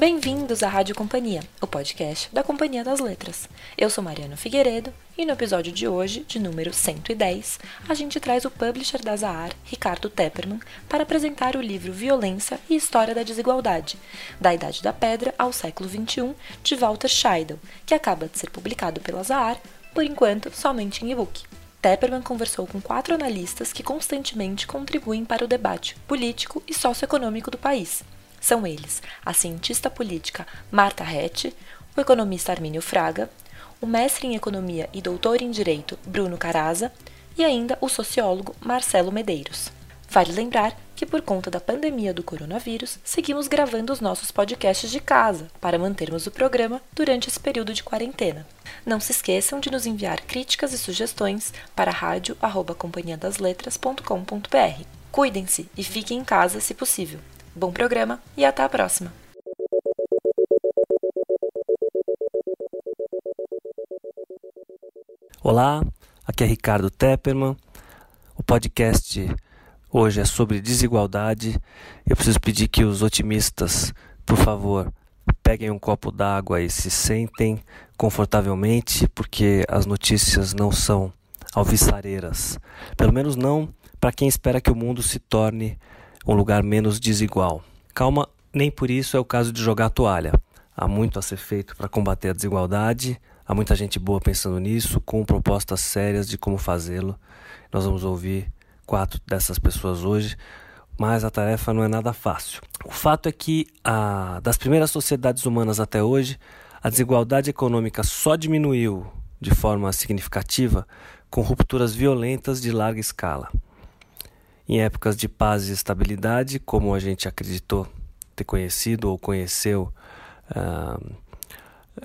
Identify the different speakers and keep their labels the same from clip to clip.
Speaker 1: Bem-vindos à Rádio Companhia, o podcast da Companhia das Letras. Eu sou Mariana Figueiredo e no episódio de hoje, de número 110, a gente traz o publisher da Zahar, Ricardo Tepperman, para apresentar o livro Violência e História da Desigualdade, da Idade da Pedra ao século XXI, de Walter Scheidel, que acaba de ser publicado pela Zahar, por enquanto somente em e-book. Tepperman conversou com quatro analistas que constantemente contribuem para o debate político e socioeconômico do país são eles a cientista política Marta Rett, o economista Armínio Fraga, o mestre em economia e doutor em direito Bruno Caraza e ainda o sociólogo Marcelo Medeiros. Vale lembrar que, por conta da pandemia do coronavírus, seguimos gravando os nossos podcasts de casa para mantermos o programa durante esse período de quarentena. Não se esqueçam de nos enviar críticas e sugestões para rádio@companhiadasletras.com.br. Cuidem-se e fiquem em casa se possível. Bom programa e até a próxima!
Speaker 2: Olá, aqui é Ricardo Tepperman. O podcast hoje é sobre desigualdade. Eu preciso pedir que os otimistas, por favor, peguem um copo d'água e se sentem confortavelmente, porque as notícias não são alvissareiras. Pelo menos não para quem espera que o mundo se torne um lugar menos desigual. Calma, nem por isso é o caso de jogar a toalha. Há muito a ser feito para combater a desigualdade, há muita gente boa pensando nisso, com propostas sérias de como fazê-lo. Nós vamos ouvir quatro dessas pessoas hoje, mas a tarefa não é nada fácil. O fato é que, a, das primeiras sociedades humanas até hoje, a desigualdade econômica só diminuiu de forma significativa com rupturas violentas de larga escala em épocas de paz e estabilidade, como a gente acreditou ter conhecido ou conheceu uh,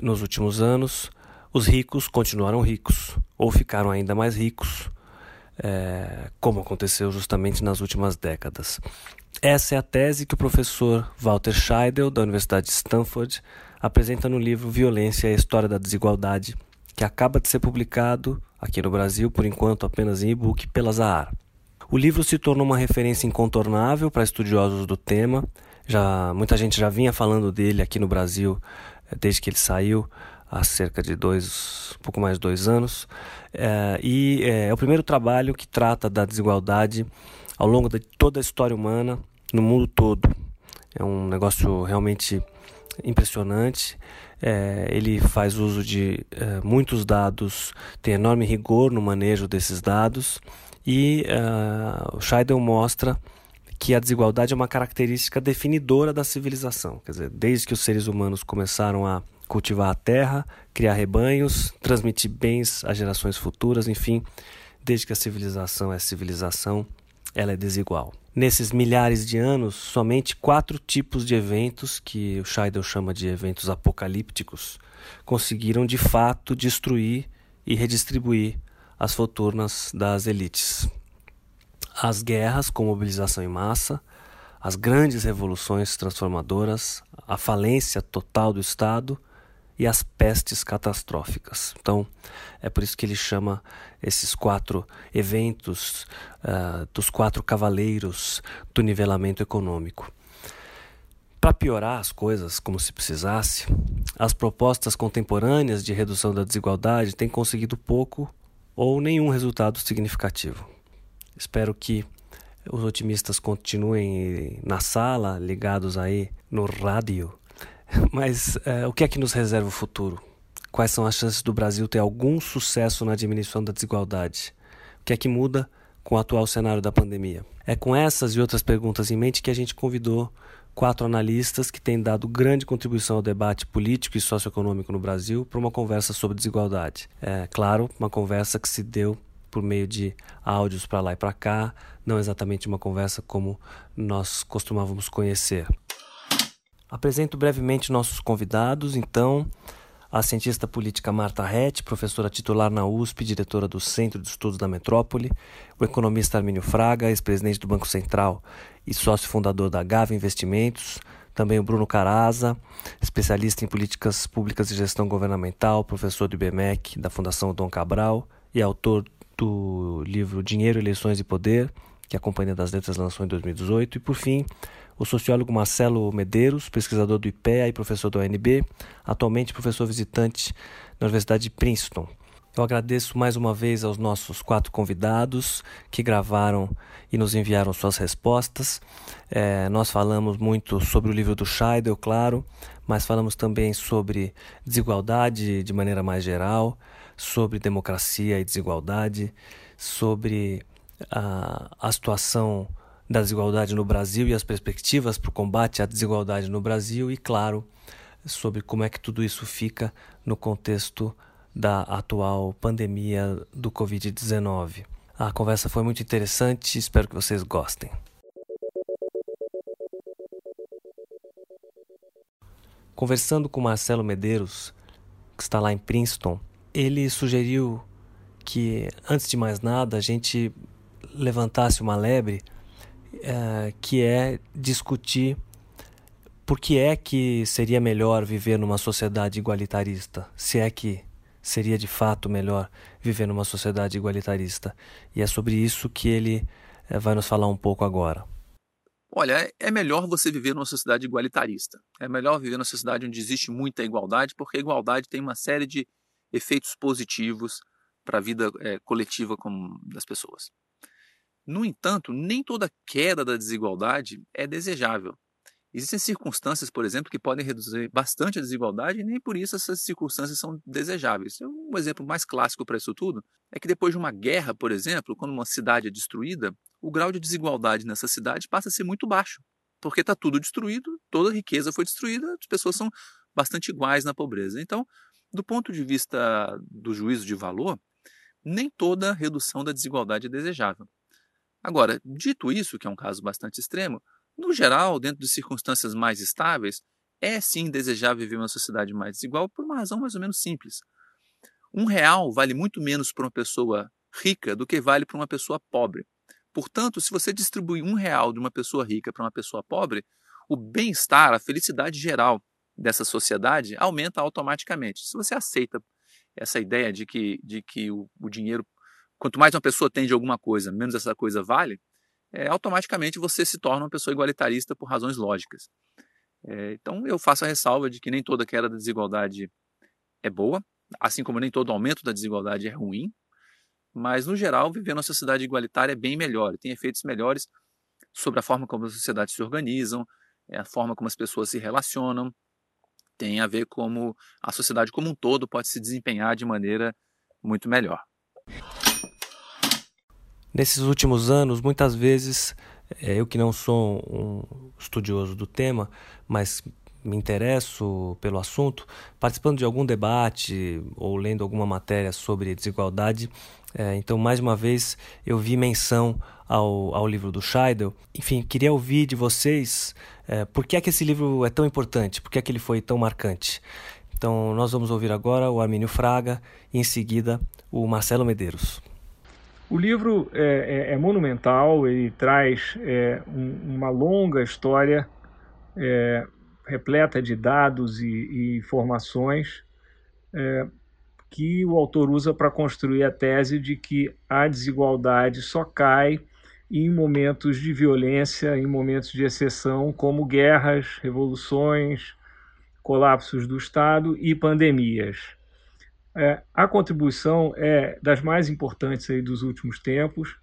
Speaker 2: nos últimos anos, os ricos continuaram ricos ou ficaram ainda mais ricos, é, como aconteceu justamente nas últimas décadas. Essa é a tese que o professor Walter Scheidel, da Universidade de Stanford, apresenta no livro Violência e a História da Desigualdade, que acaba de ser publicado aqui no Brasil, por enquanto apenas em e-book, pela Zahar. O livro se tornou uma referência incontornável para estudiosos do tema. Já muita gente já vinha falando dele aqui no Brasil eh, desde que ele saiu há cerca de dois, pouco mais de dois anos. É, e é, é o primeiro trabalho que trata da desigualdade ao longo de toda a história humana no mundo todo. É um negócio realmente impressionante. É, ele faz uso de é, muitos dados, tem enorme rigor no manejo desses dados e uh, o Scheidel mostra que a desigualdade é uma característica definidora da civilização. Quer dizer, desde que os seres humanos começaram a cultivar a terra, criar rebanhos, transmitir bens às gerações futuras, enfim, desde que a civilização é civilização, ela é desigual. Nesses milhares de anos, somente quatro tipos de eventos, que o Scheidel chama de eventos apocalípticos, conseguiram de fato destruir e redistribuir as fortunas das elites. As guerras com mobilização em massa, as grandes revoluções transformadoras, a falência total do Estado e as pestes catastróficas. Então, é por isso que ele chama esses quatro eventos uh, dos quatro cavaleiros do nivelamento econômico. Para piorar as coisas, como se precisasse, as propostas contemporâneas de redução da desigualdade têm conseguido pouco ou nenhum resultado significativo. Espero que os otimistas continuem na sala, ligados aí no rádio. Mas é, o que é que nos reserva o futuro? Quais são as chances do Brasil ter algum sucesso na diminuição da desigualdade? O que é que muda com o atual cenário da pandemia? É com essas e outras perguntas em mente que a gente convidou quatro analistas que têm dado grande contribuição ao debate político e socioeconômico no Brasil para uma conversa sobre desigualdade. É claro, uma conversa que se deu por meio de áudios para lá e para cá, não exatamente uma conversa como nós costumávamos conhecer. Apresento brevemente nossos convidados, então a cientista política Marta Rett, professora titular na USP, diretora do Centro de Estudos da Metrópole, o economista Armínio Fraga, ex-presidente do Banco Central e sócio fundador da Gava Investimentos, também o Bruno Caraza, especialista em políticas públicas e gestão governamental, professor do IBMEC, da Fundação Dom Cabral e autor do livro Dinheiro, Eleições e Poder, que a Companhia das Letras lançou em 2018. E, por fim, o sociólogo Marcelo Medeiros, pesquisador do IPEA e professor da UNB, atualmente professor visitante na Universidade de Princeton. Eu agradeço mais uma vez aos nossos quatro convidados que gravaram e nos enviaram suas respostas. É, nós falamos muito sobre o livro do Scheidel, claro, mas falamos também sobre desigualdade de maneira mais geral, sobre democracia e desigualdade, sobre a, a situação da desigualdade no Brasil e as perspectivas para o combate à desigualdade no Brasil e, claro, sobre como é que tudo isso fica no contexto da atual pandemia do Covid-19. A conversa foi muito interessante, espero que vocês gostem. Conversando com Marcelo Medeiros, que está lá em Princeton, ele sugeriu que, antes de mais nada, a gente levantasse uma lebre uh, que é discutir por que é que seria melhor viver numa sociedade igualitarista, se é que seria de fato melhor viver numa sociedade igualitarista. E é sobre isso que ele eh, vai nos falar um pouco agora.
Speaker 3: Olha, é melhor você viver numa sociedade igualitarista. É melhor viver numa sociedade onde existe muita igualdade, porque a igualdade tem uma série de efeitos positivos para a vida é, coletiva das pessoas. No entanto, nem toda queda da desigualdade é desejável. Existem circunstâncias, por exemplo, que podem reduzir bastante a desigualdade e nem por isso essas circunstâncias são desejáveis. Um exemplo mais clássico para isso tudo é que depois de uma guerra, por exemplo, quando uma cidade é destruída, o grau de desigualdade nessa cidade passa a ser muito baixo, porque está tudo destruído, toda a riqueza foi destruída, as pessoas são bastante iguais na pobreza. Então, do ponto de vista do juízo de valor, nem toda redução da desigualdade é desejável. Agora, dito isso, que é um caso bastante extremo, no geral, dentro de circunstâncias mais estáveis, é sim desejável viver uma sociedade mais desigual por uma razão mais ou menos simples. Um real vale muito menos para uma pessoa rica do que vale para uma pessoa pobre. Portanto, se você distribui um real de uma pessoa rica para uma pessoa pobre, o bem-estar, a felicidade geral dessa sociedade aumenta automaticamente. Se você aceita essa ideia de que, de que o, o dinheiro, quanto mais uma pessoa tem de alguma coisa, menos essa coisa vale, é, automaticamente você se torna uma pessoa igualitarista por razões lógicas. É, então eu faço a ressalva de que nem toda queda da desigualdade é boa, assim como nem todo aumento da desigualdade é ruim, mas no geral viver numa sociedade igualitária é bem melhor, tem efeitos melhores sobre a forma como as sociedades se organizam, é a forma como as pessoas se relacionam, tem a ver como a sociedade como um todo pode se desempenhar de maneira muito melhor.
Speaker 2: Nesses últimos anos, muitas vezes, é, eu que não sou um estudioso do tema, mas me interesso pelo assunto, participando de algum debate ou lendo alguma matéria sobre desigualdade. É, então, mais uma vez, eu vi menção ao, ao livro do Scheidel. Enfim, queria ouvir de vocês é, por que é que esse livro é tão importante, por que é que ele foi tão marcante. Então, nós vamos ouvir agora o Armínio Fraga e, em seguida, o Marcelo Medeiros.
Speaker 4: O livro é, é, é monumental, ele traz é, um, uma longa história é, repleta de dados e, e informações é, que o autor usa para construir a tese de que a desigualdade só cai em momentos de violência, em momentos de exceção, como guerras, revoluções, colapsos do Estado e pandemias. É, a contribuição é das mais importantes aí dos últimos tempos,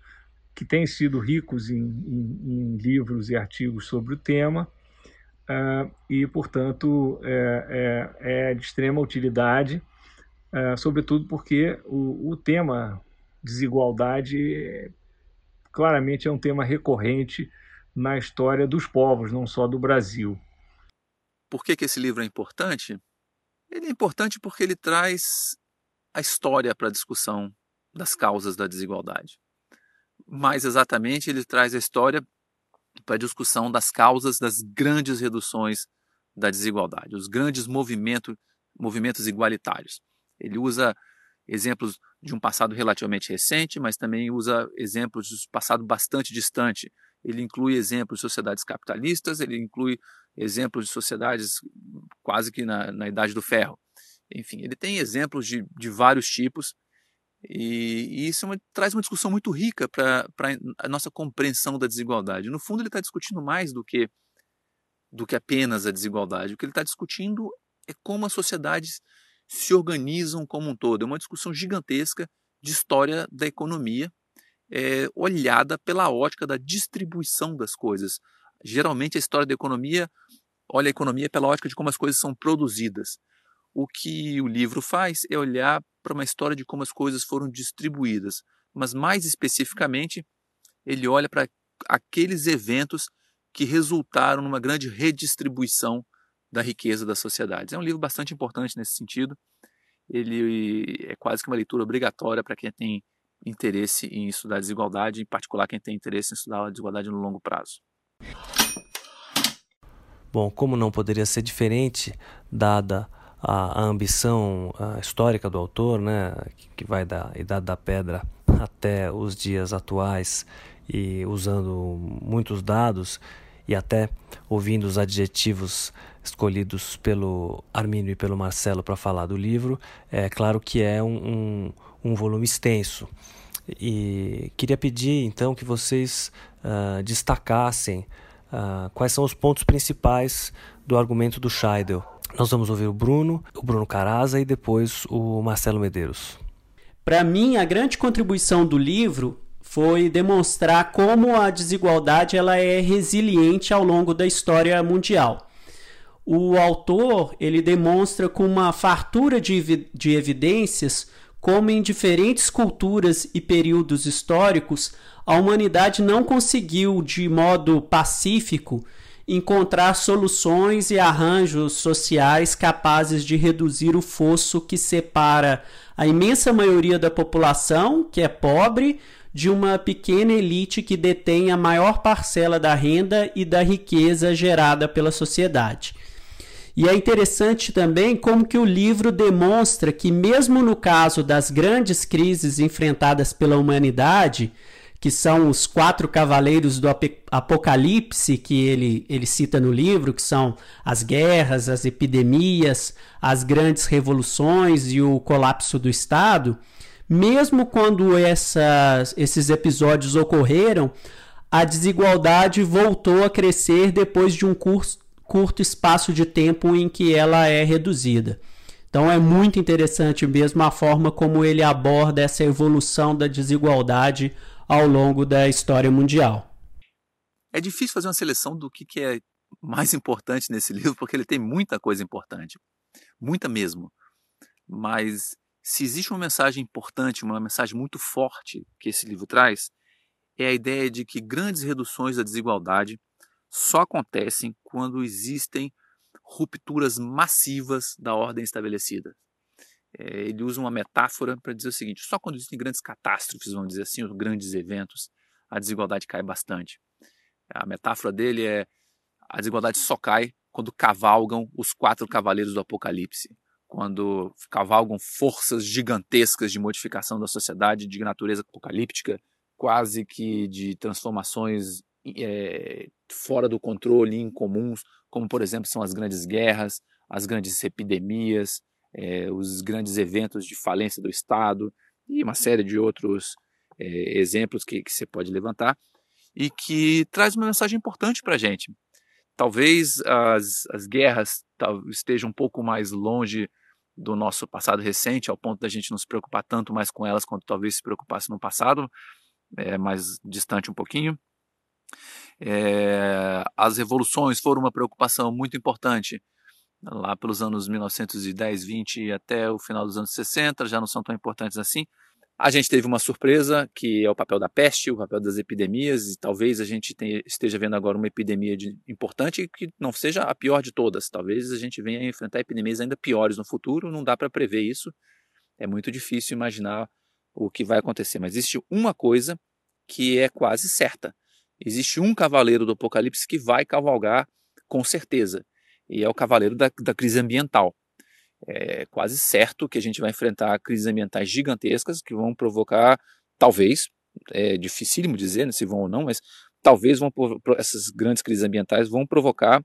Speaker 4: que tem sido ricos em, em, em livros e artigos sobre o tema, uh, e, portanto, é, é, é, de extrema utilidade, uh, sobretudo porque o, o tema desigualdade claramente é um tema recorrente na história dos povos, não só do Brasil.
Speaker 3: Por que, que esse livro é importante? Ele é importante porque ele traz a história para a discussão das causas da desigualdade. Mais exatamente, ele traz a história para a discussão das causas das grandes reduções da desigualdade, os grandes movimento, movimentos igualitários. Ele usa exemplos de um passado relativamente recente, mas também usa exemplos de um passado bastante distante. Ele inclui exemplos de sociedades capitalistas, ele inclui exemplos de sociedades quase que na, na Idade do Ferro. Enfim, ele tem exemplos de, de vários tipos E, e isso é uma, traz uma discussão muito rica para a nossa compreensão da desigualdade. No fundo, ele está discutindo mais do que, do que apenas a desigualdade. O que ele está discutindo é como as sociedades se organizam como um todo. É uma discussão gigantesca de história da economia, é, olhada pela ótica da distribuição das coisas. Geralmente, a história da economia olha a economia pela ótica de como as coisas são produzidas. O que o livro faz é olhar para uma história de como as coisas foram distribuídas, mas mais especificamente, ele olha para aqueles eventos que resultaram numa grande redistribuição da riqueza das sociedades. É um livro bastante importante nesse sentido. Ele é quase que uma leitura obrigatória para quem tem interesse em estudar desigualdade, em particular quem tem interesse em estudar a desigualdade no longo prazo.
Speaker 2: Bom, como não poderia ser diferente, dada a, a ambição a histórica do autor, né, que, que vai da Idade da Pedra até os dias atuais e usando muitos dados e até ouvindo os adjetivos escolhidos pelo Armínio e pelo Marcelo para falar do livro, é claro que é um, um, um, volume extenso. E queria pedir então que vocês uh, destacassem uh, quais são os pontos principais do argumento do Scheidel. Nós vamos ouvir o Bruno, o Bruno Caraza e depois o Marcelo Medeiros.
Speaker 5: Para mim, a grande contribuição do livro foi demonstrar como a desigualdade ela é resiliente ao longo da história mundial. O autor ele demonstra com uma fartura de, de evidências como em diferentes culturas e períodos históricos a humanidade não conseguiu de modo pacífico encontrar soluções e arranjos sociais capazes de reduzir o fosso que separa a imensa maioria da população, que é pobre, de uma pequena elite que detém a maior parcela da renda e da riqueza gerada pela sociedade. E é interessante também como que o livro demonstra que mesmo no caso das grandes crises enfrentadas pela humanidade, que são os quatro cavaleiros do Apocalipse que ele, ele cita no livro, que são as guerras, as epidemias, as grandes revoluções e o colapso do Estado, mesmo quando essas, esses episódios ocorreram, a desigualdade voltou a crescer depois de um curso, curto espaço de tempo em que ela é reduzida. Então é muito interessante mesmo a forma como ele aborda essa evolução da desigualdade ao longo da história mundial.
Speaker 3: É difícil fazer uma seleção do que, que é mais importante nesse livro, porque ele tem muita coisa importante, muita mesmo. Mas se existe uma mensagem importante, uma mensagem muito forte que esse livro traz, é a ideia de que grandes reduções da desigualdade só acontecem quando existem rupturas massivas da ordem estabelecida é, ele usa uma metáfora para dizer o seguinte: só quando existem grandes catástrofes, vamos dizer assim, os grandes eventos, a desigualdade cai bastante. A metáfora dele é: a desigualdade só cai quando cavalgam os quatro cavaleiros do Apocalipse, quando cavalgam forças gigantescas de modificação da sociedade de natureza apocalíptica, quase que de transformações é, fora do controle, incomuns, como por exemplo são as grandes guerras, as grandes epidemias, é, os grandes eventos de falência do Estado e uma série de outros é, exemplos que, que você pode levantar e que traz uma mensagem importante para a gente. Talvez as, as guerras estejam um pouco mais longe do nosso passado recente, ao ponto da gente não se preocupar tanto mais com elas quanto talvez se preocupasse no passado, é, mais distante um pouquinho. É, as revoluções foram uma preocupação muito importante lá pelos anos 1910, 20 até o final dos anos 60, já não são tão importantes assim. A gente teve uma surpresa, que é o papel da peste, o papel das epidemias, e talvez a gente esteja vendo agora uma epidemia de, importante que não seja a pior de todas. Talvez a gente venha a enfrentar epidemias ainda piores no futuro, não dá para prever isso. É muito difícil imaginar o que vai acontecer. Mas existe uma coisa que é quase certa: existe um cavaleiro do Apocalipse que vai cavalgar com certeza e é o cavaleiro da, da crise ambiental. É quase certo que a gente vai enfrentar crises ambientais gigantescas que vão provocar, talvez, é dificílimo dizer né, se vão ou não, mas talvez vão, essas grandes crises ambientais vão provocar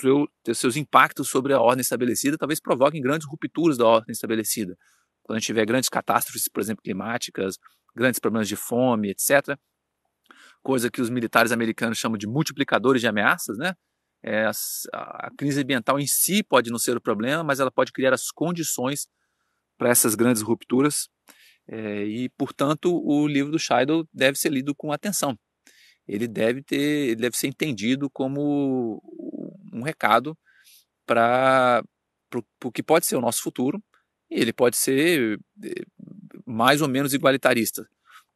Speaker 3: seu, seus impactos sobre a ordem estabelecida, talvez provoquem grandes rupturas da ordem estabelecida. quando a gente tiver grandes catástrofes, por exemplo, climáticas, grandes problemas de fome, etc., coisa que os militares americanos chamam de multiplicadores de ameaças, né? É, a, a crise ambiental em si pode não ser o problema, mas ela pode criar as condições para essas grandes rupturas. É, e, portanto, o livro do Scheidel deve ser lido com atenção. Ele deve ter, ele deve ser entendido como um recado para o que pode ser o nosso futuro. E ele pode ser eh, mais ou menos igualitarista.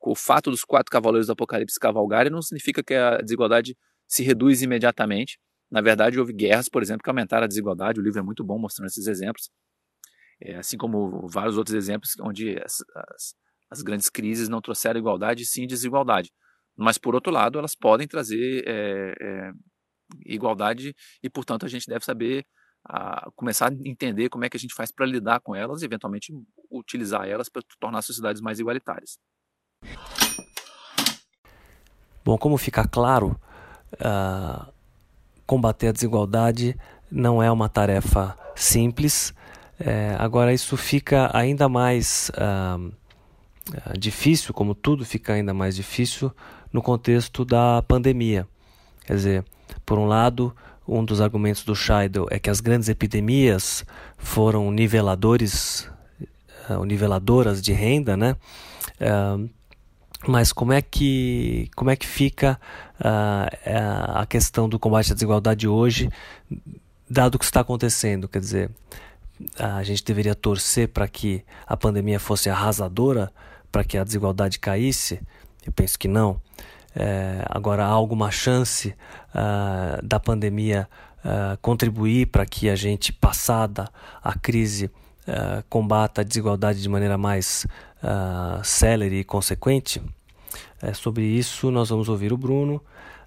Speaker 3: O fato dos quatro cavaleiros do Apocalipse cavalgarem não significa que a desigualdade se reduz imediatamente. Na verdade, houve guerras, por exemplo, que aumentaram a desigualdade. O livro é muito bom mostrando esses exemplos. É, assim como vários outros exemplos onde as, as, as, grandes crises não trouxeram igualdade, sim desigualdade. Mas, por outro lado, elas podem trazer é, é, igualdade e, portanto, a gente deve saber a, começar a entender como é que a gente faz para lidar com elas e, eventualmente, utilizar elas para tornar as sociedades mais igualitárias.
Speaker 2: Bom, como fica claro, uh, combater a desigualdade não é uma tarefa simples. É, agora, isso fica ainda mais uh, difícil, como tudo fica ainda mais difícil, no contexto da pandemia. Quer dizer, por um lado, um dos argumentos do Scheidel é que as grandes epidemias foram niveladores, uh, niveladoras de renda, né? Uh, mas como é que, como é que fica uh, a questão do combate à desigualdade hoje, dado o que está acontecendo? Quer dizer, a gente deveria torcer para que a pandemia fosse arrasadora, para que a desigualdade caísse? Eu penso que não. É, agora, há alguma chance uh, da pandemia uh, contribuir para que a gente, passada a crise, combata a desigualdade de maneira mais uh, célere e consequente? É, sobre isso, nós vamos ouvir o Bruno,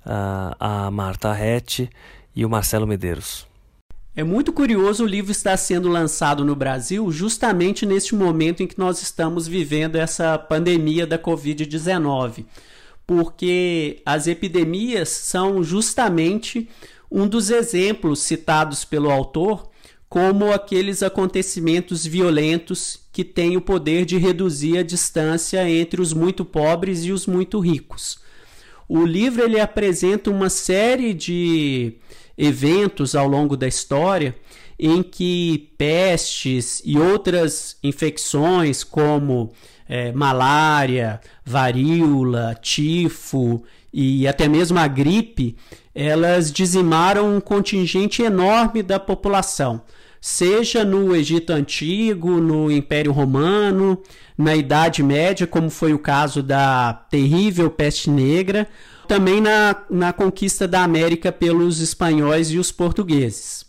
Speaker 2: a Marta Rete e o Marcelo Medeiros.
Speaker 5: É muito curioso o livro estar sendo lançado no Brasil justamente neste momento em que nós estamos vivendo essa pandemia da Covid-19 porque as epidemias são justamente um dos exemplos citados pelo autor como aqueles acontecimentos violentos que têm o poder de reduzir a distância entre os muito pobres e os muito ricos. O livro ele apresenta uma série de eventos ao longo da história em que pestes e outras infecções como é, malária, varíola, tifo e até mesmo a gripe, elas dizimaram um contingente enorme da população, seja no Egito Antigo, no Império Romano, na Idade Média, como foi o caso da terrível peste negra, também na, na conquista da América pelos espanhóis e os portugueses.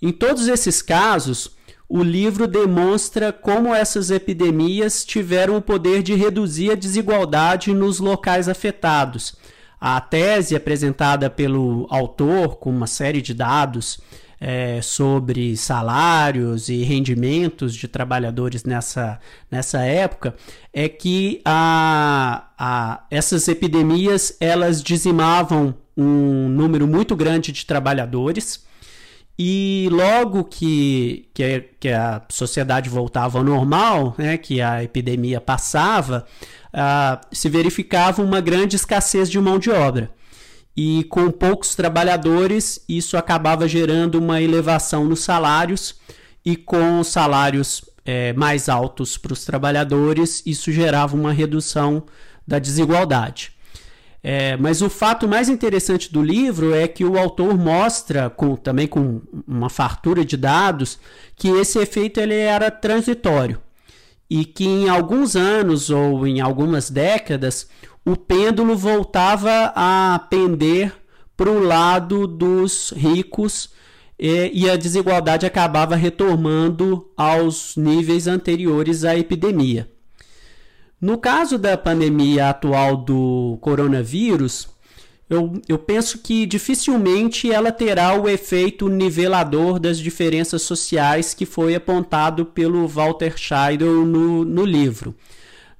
Speaker 5: Em todos esses casos, o livro demonstra como essas epidemias tiveram o poder de reduzir a desigualdade nos locais afetados. A tese apresentada pelo autor, com uma série de dados é, sobre salários e rendimentos de trabalhadores nessa, nessa época, é que a, a, essas epidemias elas dizimavam um número muito grande de trabalhadores e logo que, que, que, a sociedade voltava ao normal, né, que a epidemia passava, uh, se verificava uma grande escassez de mão de obra. E com poucos trabalhadores, isso acabava gerando uma elevação nos salários, e com salários é, mais altos para os trabalhadores, isso gerava uma redução da desigualdade. É, mas o fato mais interessante do livro é que o autor mostra, com, também com uma fartura de dados, que esse efeito ele era transitório e que em alguns anos ou em algumas décadas o pêndulo voltava a pender para o lado dos ricos e, e a desigualdade acabava retomando aos níveis anteriores à epidemia. No caso da pandemia atual do coronavírus, eu, eu penso que dificilmente ela terá o efeito nivelador das diferenças sociais que foi apontado pelo Walter Scheidel no, no livro.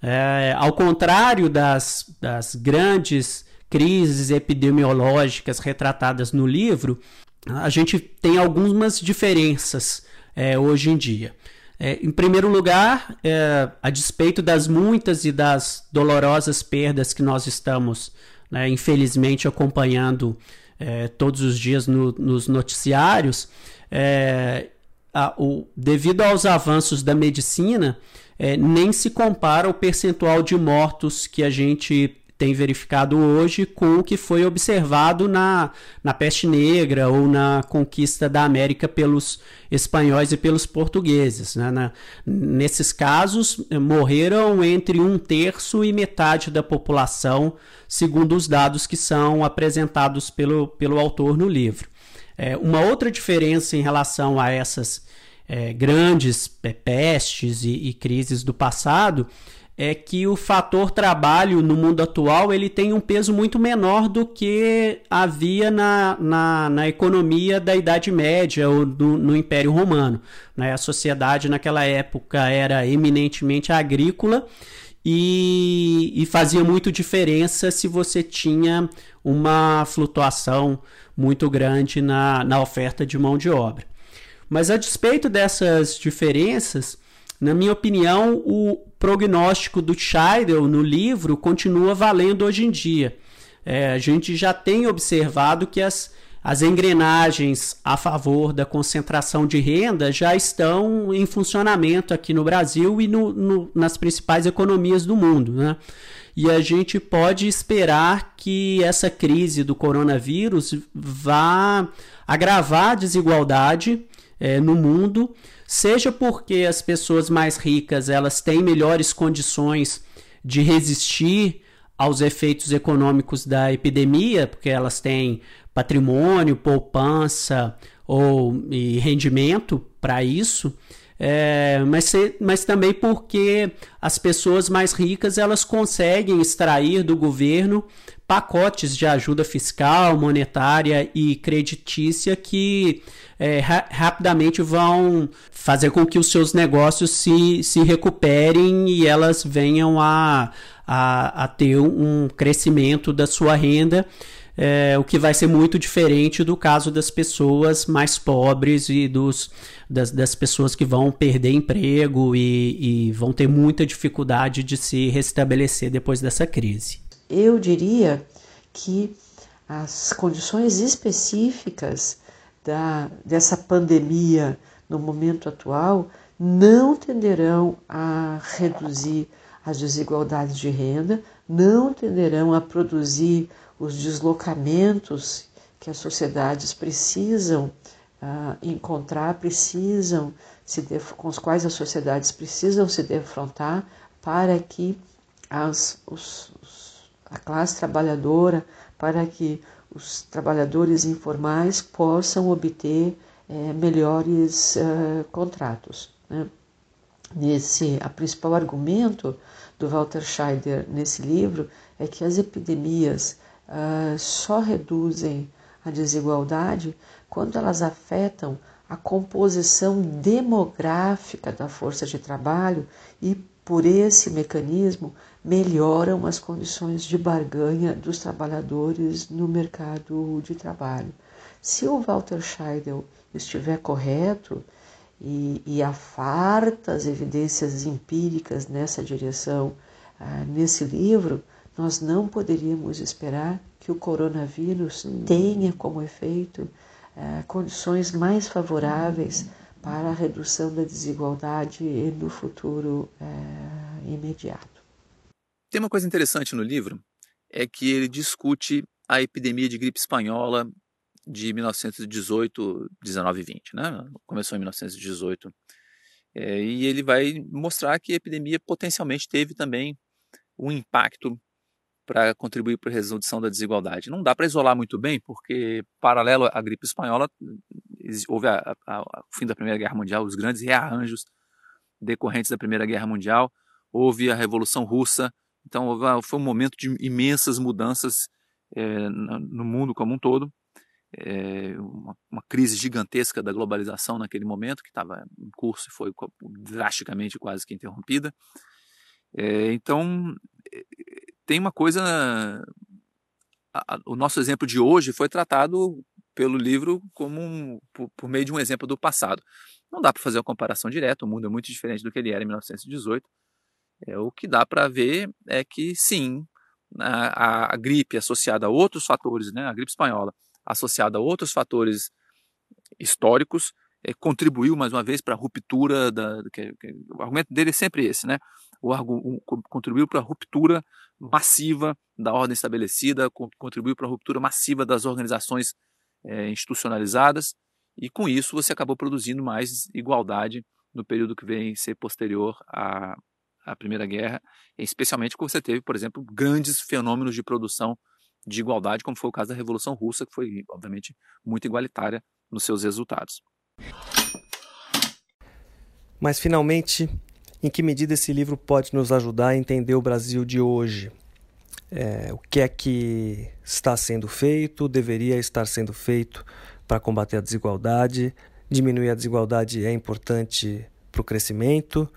Speaker 5: É, ao contrário das, das grandes crises epidemiológicas retratadas no livro, a gente tem algumas diferenças é, hoje em dia. É, em primeiro lugar, é, a despeito das muitas e das dolorosas perdas que nós estamos, né, infelizmente, acompanhando é, todos os dias no, nos noticiários, é, a, o, devido aos avanços da medicina, é, nem se compara o percentual de mortos que a gente tem verificado hoje com o que foi observado na, na peste negra ou na conquista da América pelos espanhóis e pelos portugueses. Né? Na, nesses casos, eh, morreram entre um terço e metade da população, segundo os dados que são apresentados pelo, pelo autor no livro. É, uma outra diferença em relação a essas é, grandes pestes e, e crises do passado é que o fator trabalho no mundo atual ele tem um peso muito menor do que havia na, na, na economia da Idade Média ou do, no Império Romano. Né? A sociedade naquela época era eminentemente agrícola e, e fazia muito diferença se você tinha uma flutuação muito grande na, na oferta de mão de obra. Mas a despeito dessas diferenças, na minha opinião, o prognóstico do Scheidel no livro continua valendo hoje em dia. É, a gente já tem observado que as, as engrenagens a favor da concentração de renda já estão em funcionamento aqui no Brasil e no, no, nas principais economias do mundo. Né? E a gente pode esperar que essa crise do coronavírus vá agravar a desigualdade é, no mundo seja porque as pessoas mais ricas elas têm melhores condições de resistir aos efeitos econômicos da epidemia, porque elas têm patrimônio, poupança ou e rendimento para isso, é, mas, mas também porque as pessoas mais ricas elas conseguem extrair do governo pacotes de ajuda fiscal, monetária e creditícia que é, ra rapidamente vão fazer com que os seus negócios se, se recuperem e elas venham a, a, a ter um crescimento da sua renda. É, o que vai ser muito diferente do caso das pessoas mais pobres e dos, das, das pessoas que vão perder emprego e, e vão ter muita dificuldade de se restabelecer depois dessa crise
Speaker 6: eu diria que as condições específicas da, dessa pandemia no momento atual não tenderão a reduzir as desigualdades de renda, não tenderão a produzir os deslocamentos que as sociedades precisam uh, encontrar, precisam se com os quais as sociedades precisam se defrontar para que as, os, a classe trabalhadora para que os trabalhadores informais possam obter é, melhores uh, contratos. Né? Nesse, a principal argumento do Walter Scheider nesse livro é que as epidemias uh, só reduzem a desigualdade quando elas afetam a composição demográfica da força de trabalho e, por esse mecanismo, melhoram as condições de barganha dos trabalhadores no mercado de trabalho. Se o Walter Scheidel estiver correto, e, e há fartas evidências empíricas nessa direção ah, nesse livro, nós não poderíamos esperar que o coronavírus tenha como efeito ah, condições mais favoráveis para a redução da desigualdade no futuro ah, imediato.
Speaker 3: Tem uma coisa interessante no livro, é que ele discute a epidemia de gripe espanhola de 1918, 19 e 20, né? Começou em 1918. É, e ele vai mostrar que a epidemia potencialmente teve também um impacto para contribuir para a resolução da desigualdade. Não dá para isolar muito bem, porque paralelo à gripe espanhola houve o fim da Primeira Guerra Mundial, os grandes rearranjos decorrentes da Primeira Guerra Mundial, houve a Revolução Russa, então foi um momento de imensas mudanças é, no mundo como um todo, é, uma, uma, crise gigantesca da globalização naquele momento que estava em curso e foi drasticamente quase que interrompida. É, então tem uma coisa, a, a, o nosso exemplo de hoje foi tratado pelo livro como um, por, por meio de um exemplo do passado. Não dá para fazer uma comparação direta, o mundo é muito diferente do que ele era em 1918. É, o que dá para ver é que sim, a, a, gripe associada a outros fatores, né, a gripe espanhola associada a outros fatores históricos, é, contribuiu mais uma vez para a ruptura da, que, que, o argumento dele é sempre esse, né? O, o contribuiu para a ruptura massiva da ordem estabelecida, contribuiu para a ruptura massiva das organizações é, institucionalizadas e com isso você acabou produzindo mais igualdade no período que vem ser posterior à, à Primeira Guerra, especialmente quando você teve, por exemplo, grandes fenômenos de produção de igualdade, como foi o caso da Revolução Russa, que foi, obviamente, muito igualitária nos seus resultados.
Speaker 2: Mas, finalmente, em que medida esse livro pode nos ajudar a entender o Brasil de hoje? É, o que é que está sendo feito, deveria estar sendo feito para combater a desigualdade? Diminuir a desigualdade é importante para o crescimento,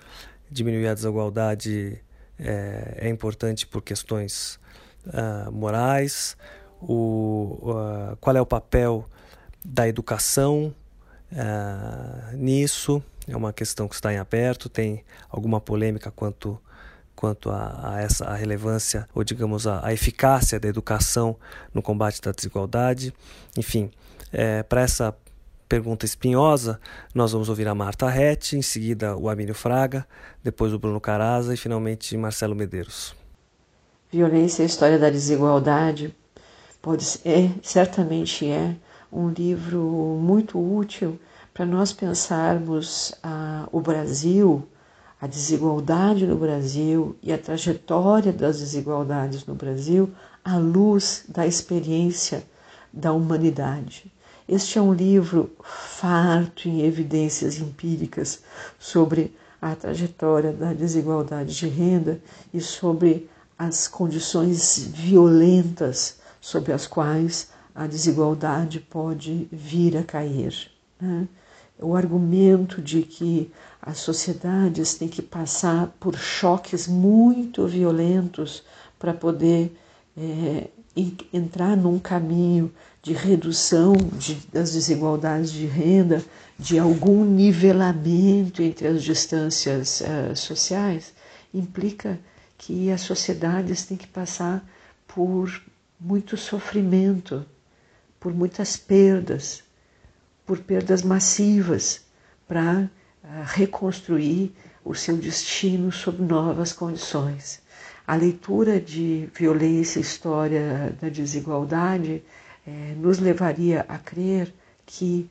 Speaker 2: diminuir a desigualdade é, é importante por questões uh, morais. O, uh, qual é o papel da educação uh, nisso? É uma questão que está em aberto, tem alguma polêmica quanto quanto a, a essa a relevância ou digamos a, a, eficácia da educação no combate da desigualdade. Enfim, é, para essa pergunta espinhosa, nós vamos ouvir a Marta Rett, em seguida o Amílio Fraga, depois o Bruno Caraza e finalmente Marcelo Medeiros.
Speaker 6: Violência e a História da Desigualdade pode é, certamente é um livro muito útil para nós pensarmos ah, o Brasil, a desigualdade no Brasil e a trajetória das desigualdades no Brasil à luz da experiência da humanidade. Este é um livro farto em evidências empíricas sobre a trajetória da desigualdade de renda e sobre as condições violentas sobre as quais a desigualdade pode vir a cair. Né? o argumento de que as sociedades têm que passar por choques muito violentos para poder é, entrar num caminho de redução de, das desigualdades de renda, de algum nivelamento entre as distâncias uh, sociais, implica que as sociedades têm que passar por muito sofrimento, por muitas perdas, por perdas massivas para uh, reconstruir o seu destino sob novas condições. A leitura de violência história da desigualdade eh, nos levaria a crer que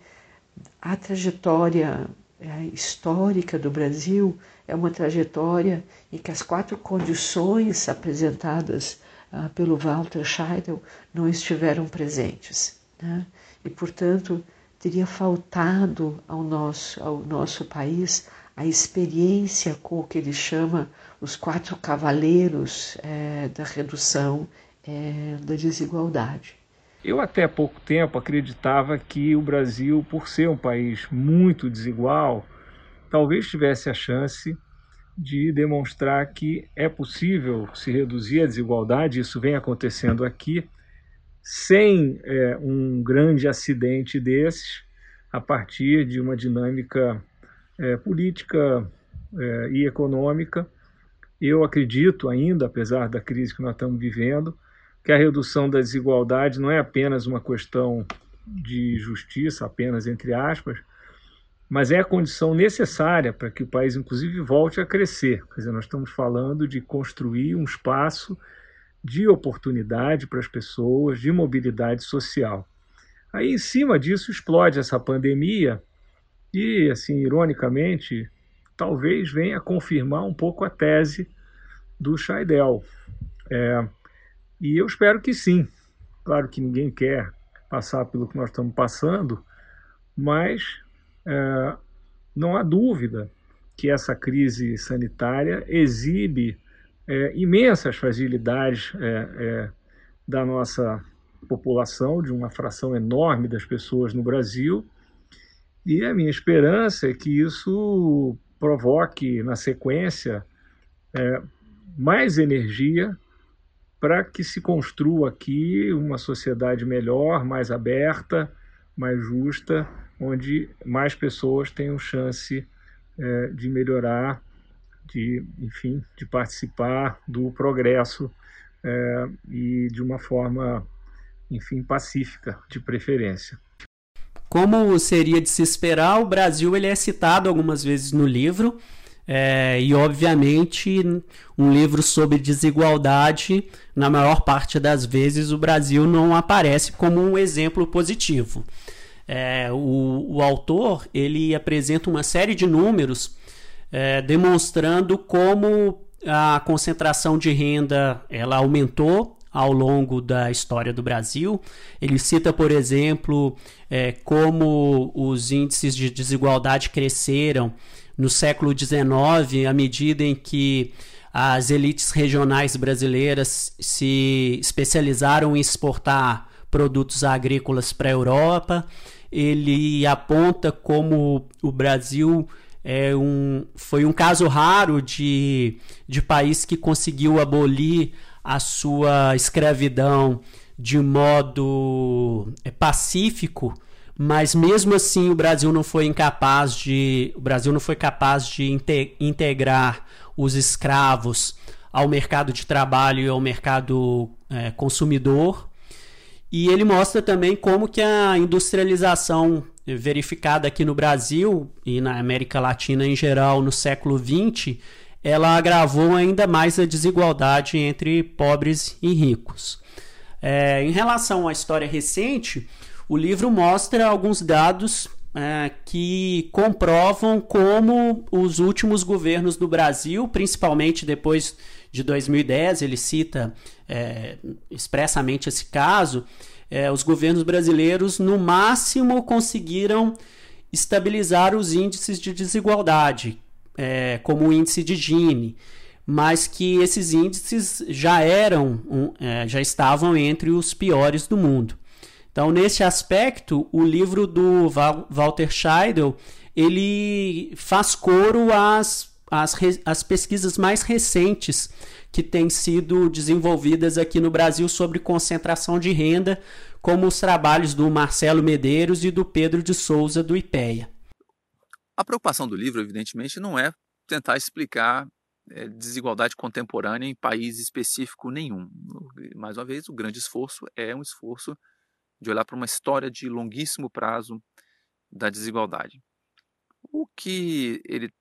Speaker 6: a trajetória eh, histórica do Brasil é uma trajetória em que as quatro condições apresentadas uh, pelo Walter Scheidel não estiveram presentes. Né? E, portanto, teria faltado ao nosso, ao nosso país a experiência com o que ele chama os quatro cavaleiros é, da redução é, da desigualdade.
Speaker 4: Eu até pouco tempo acreditava que o Brasil, por ser um país muito desigual, talvez tivesse a chance de demonstrar que é possível se reduzir a desigualdade, isso vem acontecendo aqui, sem é, um grande acidente desses, a partir de uma dinâmica é, política é, e econômica. Eu acredito ainda, apesar da crise que nós estamos vivendo, que a redução da desigualdade não é apenas uma questão de justiça, apenas entre aspas, mas é a condição necessária para que o país, inclusive, volte a crescer. Quer dizer, nós estamos falando de construir um espaço de oportunidade para as pessoas, de mobilidade social. Aí, em cima disso, explode essa pandemia e, assim, ironicamente, talvez venha confirmar um pouco a tese do Scheidel. É, e eu espero que sim. Claro que ninguém quer passar pelo que nós estamos passando, mas é, não há dúvida que essa crise sanitária exibe é, imensas fragilidades é, é, da nossa população, de uma fração enorme das pessoas no Brasil. E a minha esperança é que isso provoque, na sequência, é, mais energia para que se construa aqui uma sociedade melhor, mais aberta, mais justa, onde mais pessoas tenham chance é, de melhorar, de, enfim, de participar do progresso é, e de uma forma, enfim, pacífica, de preferência.
Speaker 5: Como seria de se esperar, o Brasil ele é citado algumas vezes no livro, é, e obviamente um livro sobre desigualdade, na maior parte das vezes o Brasil não aparece como um exemplo positivo. É, o, o, autor ele apresenta uma série de números é, demonstrando como a concentração de renda ela aumentou ao longo da história do Brasil. Ele cita, por exemplo, é, como os índices de desigualdade cresceram no século XIX à medida em que as elites regionais brasileiras se especializaram em exportar produtos agrícolas para a Europa. Ele aponta como o Brasil é um, foi um caso raro de, de país que conseguiu abolir a sua escravidão de modo é, pacífico, mas mesmo assim o Brasil não foi incapaz de o Brasil não foi capaz de integrar os escravos ao mercado de trabalho e ao mercado é, consumidor e ele mostra também como que a industrialização verificada aqui no Brasil e na América Latina em geral no século XX ela agravou ainda mais a desigualdade entre pobres e ricos. É, em relação à história recente, o livro mostra alguns dados é, que comprovam como os últimos governos do Brasil, principalmente depois de 2010, ele cita é, expressamente esse caso, é, os governos brasileiros no máximo conseguiram estabilizar os índices de desigualdade, é, como o índice de Gini, mas que esses índices já eram, é, já estavam entre os piores do mundo. Então, nesse aspecto, o livro do Walter Scheidel ele faz coro às, às, às pesquisas mais recentes que têm sido desenvolvidas aqui no Brasil sobre concentração de renda, como os trabalhos do Marcelo Medeiros e do Pedro de Souza do IPEA.
Speaker 3: A preocupação do livro, evidentemente, não é tentar explicar é, desigualdade contemporânea em país específico nenhum. Mais uma vez, o grande esforço é um esforço de olhar para uma história de longuíssimo prazo da desigualdade. O que ele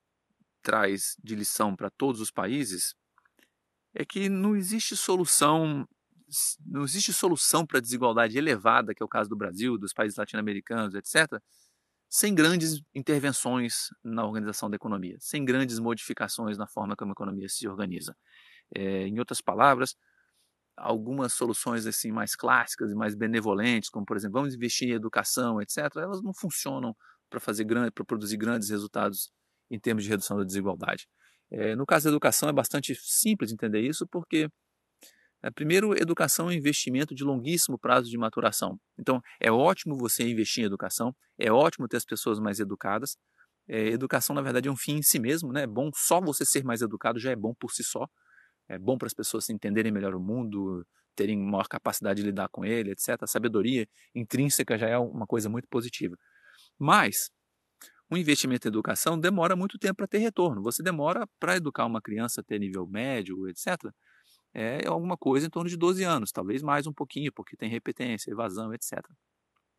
Speaker 3: traz de lição para todos os países é que não existe solução não existe solução para a desigualdade elevada, que é o caso do Brasil, dos países latino-americanos, etc., sem grandes intervenções na organização da economia, sem grandes modificações na forma como a economia se organiza. É, em outras palavras, algumas soluções assim mais clássicas e mais benevolentes, como por exemplo, vamos investir em educação, etc., elas não funcionam para fazer grande, para produzir grandes resultados em termos de redução da desigualdade. É, no caso da educação é bastante simples entender isso, porque é, primeiro, educação é um investimento de longuíssimo prazo de maturação. Então, é ótimo você investir em educação, é ótimo ter as pessoas mais educadas. É, educação, na verdade, é um fim em si mesmo, né? É bom só você ser mais educado já é bom por si só. É bom para as pessoas entenderem melhor o mundo, terem maior capacidade de lidar com ele, etc. A sabedoria intrínseca já é uma coisa muito positiva. Mas um investimento em educação demora muito tempo para ter retorno. Você demora para educar uma criança a ter nível médio, etc. É alguma coisa em torno de 12 anos, talvez mais um pouquinho, porque tem repetência, evasão, etc.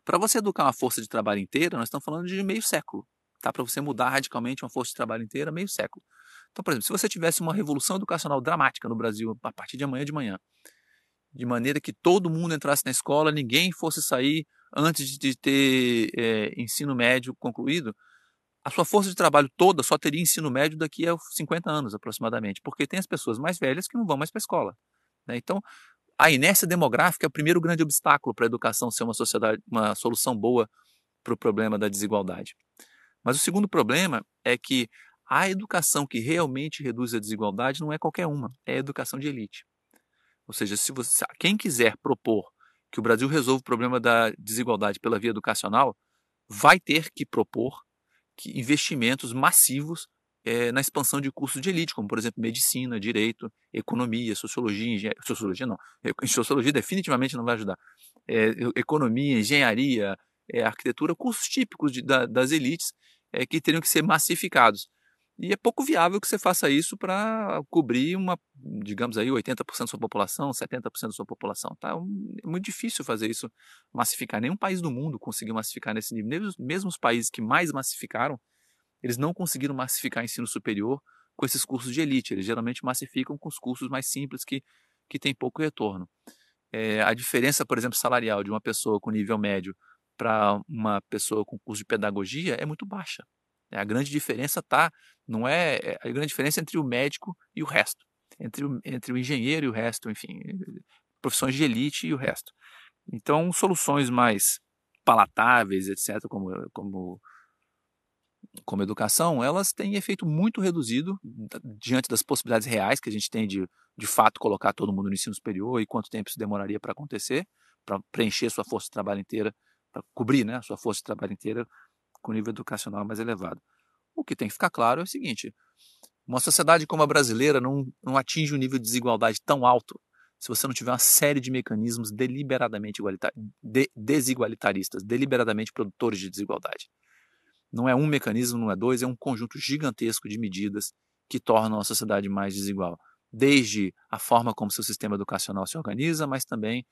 Speaker 3: Para você educar uma força de trabalho inteira, nós estamos falando de meio século. Tá? Para você mudar radicalmente uma força de trabalho inteira, meio século. Então, por exemplo, se você tivesse uma revolução educacional dramática no Brasil a partir de amanhã de manhã, de maneira que todo mundo entrasse na escola, ninguém fosse sair antes de ter é, ensino médio concluído, a sua força de trabalho toda só teria ensino médio daqui a 50 anos aproximadamente, porque tem as pessoas mais velhas que não vão mais para a escola. Né? Então, a inércia demográfica é o primeiro grande obstáculo para a educação ser uma sociedade, uma solução boa para o problema da desigualdade. Mas o segundo problema é que a educação que realmente reduz a desigualdade não é qualquer uma, é a educação de elite. Ou seja, se você, quem quiser propor que o Brasil resolva o problema da desigualdade pela via educacional, vai ter que propor que investimentos massivos é, na expansão de cursos de elite, como por exemplo medicina, direito, economia, sociologia, engenharia, sociologia não, sociologia definitivamente não vai ajudar, é, economia, engenharia, é, arquitetura, cursos típicos de, da, das elites é, que teriam que ser massificados. E é pouco viável que você faça isso para cobrir uma, digamos aí, 80% da sua população, 70% da sua população. Tá? É muito difícil fazer isso massificar. Nenhum país do mundo conseguiu massificar nesse nível. Mesmo, mesmo os países que mais massificaram, eles não conseguiram massificar ensino superior com esses cursos de elite. Eles geralmente massificam com os cursos mais simples que, que têm pouco retorno. É, a diferença, por exemplo, salarial de uma pessoa com nível médio para uma pessoa com curso de pedagogia é muito baixa. É, a grande diferença tá, não é, é a grande diferença entre o médico e o resto, entre o, entre o engenheiro e o resto, enfim, profissões de elite e o resto. Então, soluções mais palatáveis, etc., como, como, como educação, elas têm efeito muito reduzido diante das possibilidades reais que a gente tem de, de fato, colocar todo mundo no ensino superior e quanto tempo isso demoraria para acontecer, para preencher sua força de trabalho inteira, para cobrir né, sua força de trabalho inteira com nível educacional mais elevado. O que tem que ficar claro é o seguinte: uma sociedade como a brasileira não, não atinge um nível de desigualdade tão alto se você não tiver uma série de mecanismos deliberadamente de, desigualitaristas, deliberadamente produtores de desigualdade. Não é um mecanismo, não é dois, é um conjunto gigantesco de medidas que tornam a sociedade mais desigual. Desde a forma como seu sistema educacional se organiza, mas também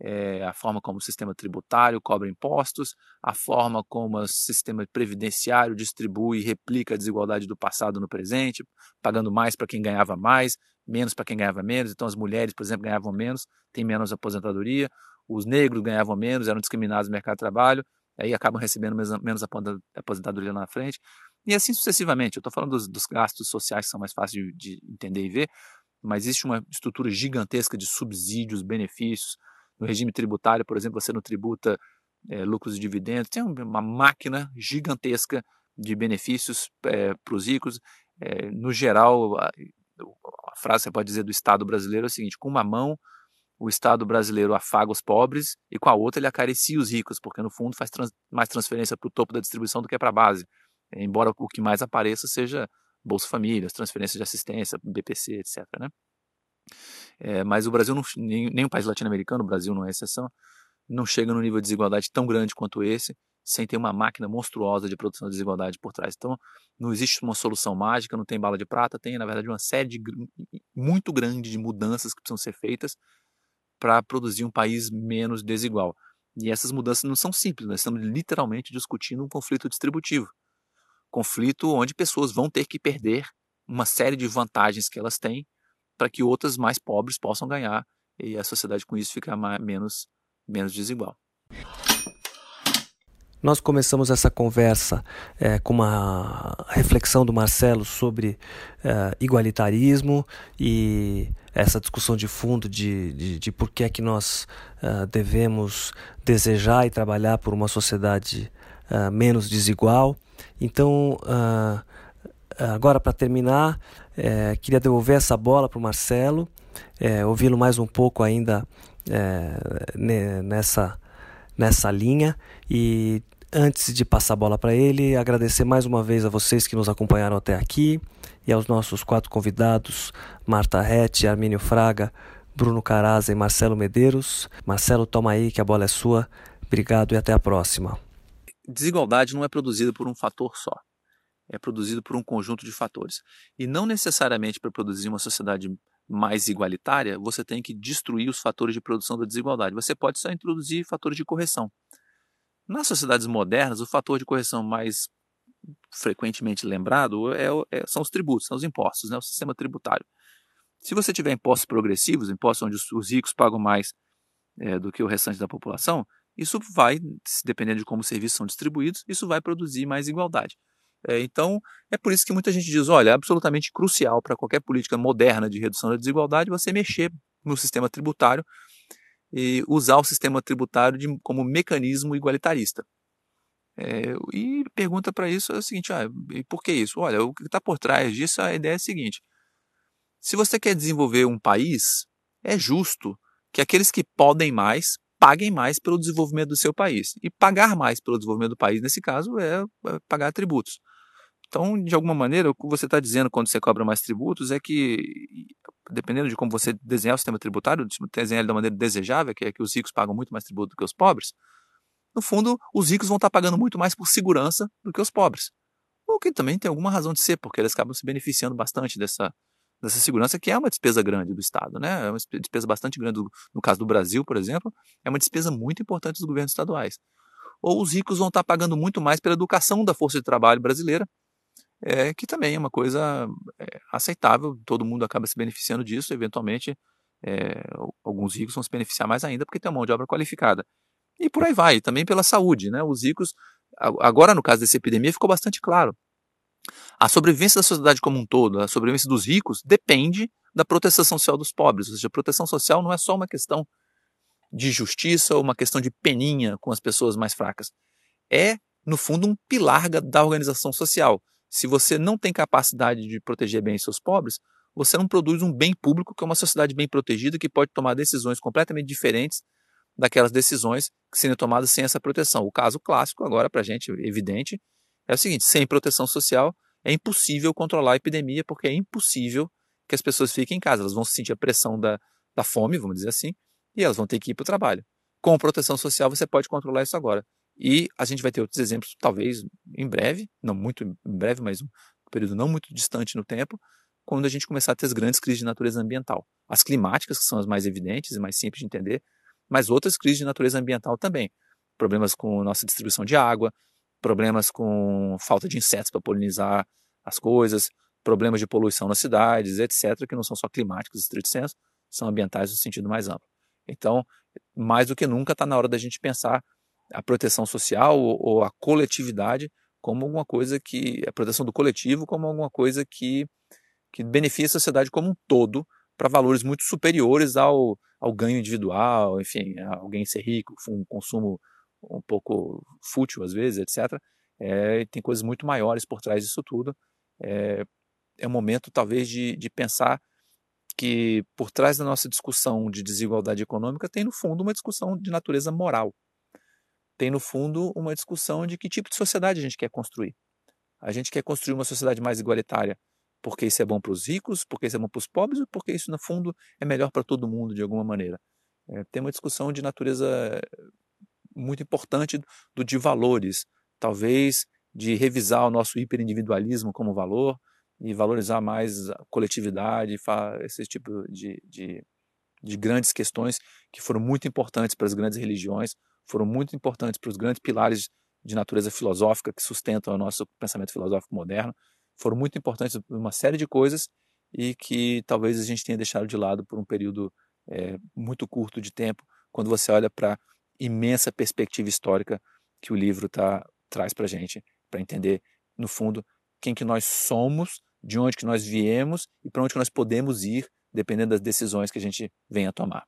Speaker 3: é, a forma como o sistema tributário cobra impostos, a forma como o sistema previdenciário distribui e replica a desigualdade do passado no presente, pagando mais para quem ganhava mais, menos para quem ganhava menos. Então, as mulheres, por exemplo, ganhavam menos, têm menos aposentadoria, os negros ganhavam menos, eram discriminados no mercado de trabalho, aí acabam recebendo menos aposentadoria na frente. E assim sucessivamente. Eu estou falando dos, dos, gastos sociais que são mais fáceis de, de entender e ver, mas existe uma estrutura gigantesca de subsídios, benefícios, no regime tributário, por exemplo, você não tributa é, lucros e dividendos, tem uma máquina gigantesca de benefícios é, para os ricos. É, no geral, a, a frase que você pode dizer do Estado brasileiro é o seguinte: com uma mão, o Estado brasileiro afaga os pobres e com a outra ele acaricia os ricos, porque no fundo faz trans, mais transferência para o topo da distribuição do que para a base. Embora o que mais apareça seja Bolsa Família, transferências de assistência, BPC, etc. Né? É, mas o Brasil, não, nem, nem o país latino-americano, o Brasil não é exceção, não chega num nível de desigualdade tão grande quanto esse, sem ter uma máquina monstruosa de produção de desigualdade por trás. Então, não existe uma solução mágica, não tem bala de prata, tem, na verdade, uma série de, muito grande de mudanças que precisam ser feitas para produzir um país menos desigual. E essas mudanças não são simples, nós estamos literalmente discutindo um conflito distributivo. Conflito onde pessoas vão ter que perder uma série de vantagens que elas têm para que outras mais pobres possam ganhar e a sociedade com isso ficar mais, menos, menos desigual.
Speaker 2: Nós começamos essa conversa é, com uma reflexão do Marcelo sobre é, igualitarismo e essa discussão de fundo de, de, de por que é que nós é, devemos desejar e trabalhar por uma sociedade menos desigual. Então, agora para terminar, é, queria devolver essa bola para o Marcelo, é, ouvi-lo mais um pouco ainda é, nessa, nessa linha e antes de passar a bola para ele, agradecer mais uma vez a vocês que nos acompanharam até aqui e aos nossos quatro convidados, Marta Rete, Armínio Fraga, Bruno Caraza e Marcelo Medeiros. Marcelo, toma aí que a bola é sua. Obrigado e até a próxima.
Speaker 3: Desigualdade não é produzida por um fator só é produzido por um conjunto de fatores. E não necessariamente para produzir uma sociedade mais igualitária, você tem que destruir os fatores de produção da desigualdade. Você pode só introduzir fatores de correção. Nas sociedades modernas, o fator de correção mais frequentemente lembrado é, é, são os tributos, são os impostos, né, o sistema tributário. Se você tiver impostos progressivos, impostos onde os, os ricos pagam mais é, do que o restante da população, isso vai, dependendo de como os serviços são distribuídos, isso vai produzir mais igualdade. É, então, é por isso que muita gente diz: olha, é absolutamente crucial para qualquer política moderna de redução da desigualdade você mexer no sistema tributário e usar o sistema tributário de, como mecanismo igualitarista. É, e pergunta para isso é o seguinte: ah, por que isso? Olha, o que está por trás disso, a ideia é a seguinte: se você quer desenvolver um país, é justo que aqueles que podem mais paguem mais pelo desenvolvimento do seu país. E pagar mais pelo desenvolvimento do país, nesse caso, é, é pagar tributos. Então, de alguma maneira, o que você está dizendo quando você cobra mais tributos é que, dependendo de como você desenhar o sistema tributário, desenhar ele da maneira desejável, que é que os ricos pagam muito mais tributo do que os pobres, no fundo, os ricos vão estar pagando muito mais por segurança do que os pobres. O que também tem alguma razão de ser, porque eles acabam se beneficiando bastante dessa, dessa segurança, que é uma despesa grande do Estado, né? É uma despesa bastante grande, do, no caso do Brasil, por exemplo, é uma despesa muito importante dos governos estaduais. Ou os ricos vão estar pagando muito mais pela educação da força de trabalho brasileira, é, que também é uma coisa é, aceitável, todo mundo acaba se beneficiando disso, eventualmente é, alguns ricos vão se beneficiar mais ainda porque tem uma mão de obra qualificada. E por aí vai, também pela saúde, né? Os ricos, agora no caso dessa epidemia, ficou bastante claro. A sobrevivência da sociedade como um todo, a sobrevivência dos ricos, depende da proteção social dos pobres. Ou seja, a proteção social não é só uma questão de justiça ou uma questão de peninha com as pessoas mais fracas. É, no fundo, um pilar da organização social. Se você não tem capacidade de proteger bem seus pobres, você não produz um bem público que é uma sociedade bem protegida que pode tomar decisões completamente diferentes daquelas decisões que seriam tomadas sem essa proteção. O caso clássico, agora para a gente, evidente, é o seguinte: sem proteção social é impossível controlar a epidemia, porque é impossível que as pessoas fiquem em casa. Elas vão sentir a pressão da, da fome, vamos dizer assim, e elas vão ter que ir para o trabalho. Com proteção social, você pode controlar isso agora. E a gente vai ter outros exemplos, talvez em breve, não muito em breve, mas um período não muito distante no tempo, quando a gente começar a ter as grandes crises de natureza ambiental. As climáticas, que são as mais evidentes e mais simples de entender, mas outras crises de natureza ambiental também. Problemas com nossa distribuição de água, problemas com falta de insetos para polinizar as coisas, problemas de poluição nas cidades, etc., que não são só climáticos, estrito senso, são ambientais no sentido mais amplo. Então, mais do que nunca, está na hora da gente pensar a proteção social ou, ou, a coletividade como alguma coisa que. a proteção do coletivo como alguma coisa que, que beneficia a sociedade como um todo para valores muito superiores ao, ao ganho individual, enfim, alguém ser rico, um consumo um pouco fútil às vezes, etc. É, tem coisas muito maiores por trás disso tudo. É, é um momento talvez de, de pensar que por trás da nossa discussão de desigualdade econômica tem no fundo uma discussão de natureza moral. Tem no fundo uma discussão de que tipo de sociedade a gente quer construir. A gente quer construir uma sociedade mais igualitária porque isso é bom para os ricos, porque isso é bom para os pobres, porque isso, no fundo, é melhor para todo mundo de alguma maneira. É, tem uma discussão de natureza muito importante do de valores, talvez de revisar o nosso hiperindividualismo como valor e valorizar mais a coletividade, esse tipo de, de, de grandes questões que foram muito importantes para as grandes religiões, foram muito importantes para os grandes pilares de natureza filosófica que sustentam o nosso pensamento filosófico moderno foram muito importantes uma série de coisas e que talvez a gente tenha deixado de lado por um período é, muito curto de tempo, quando você olha para a imensa perspectiva histórica que o livro tá, traz para a gente, para entender, no fundo, quem que nós somos, de onde que nós viemos e para onde que nós podemos ir, dependendo das decisões que a gente venha tomar.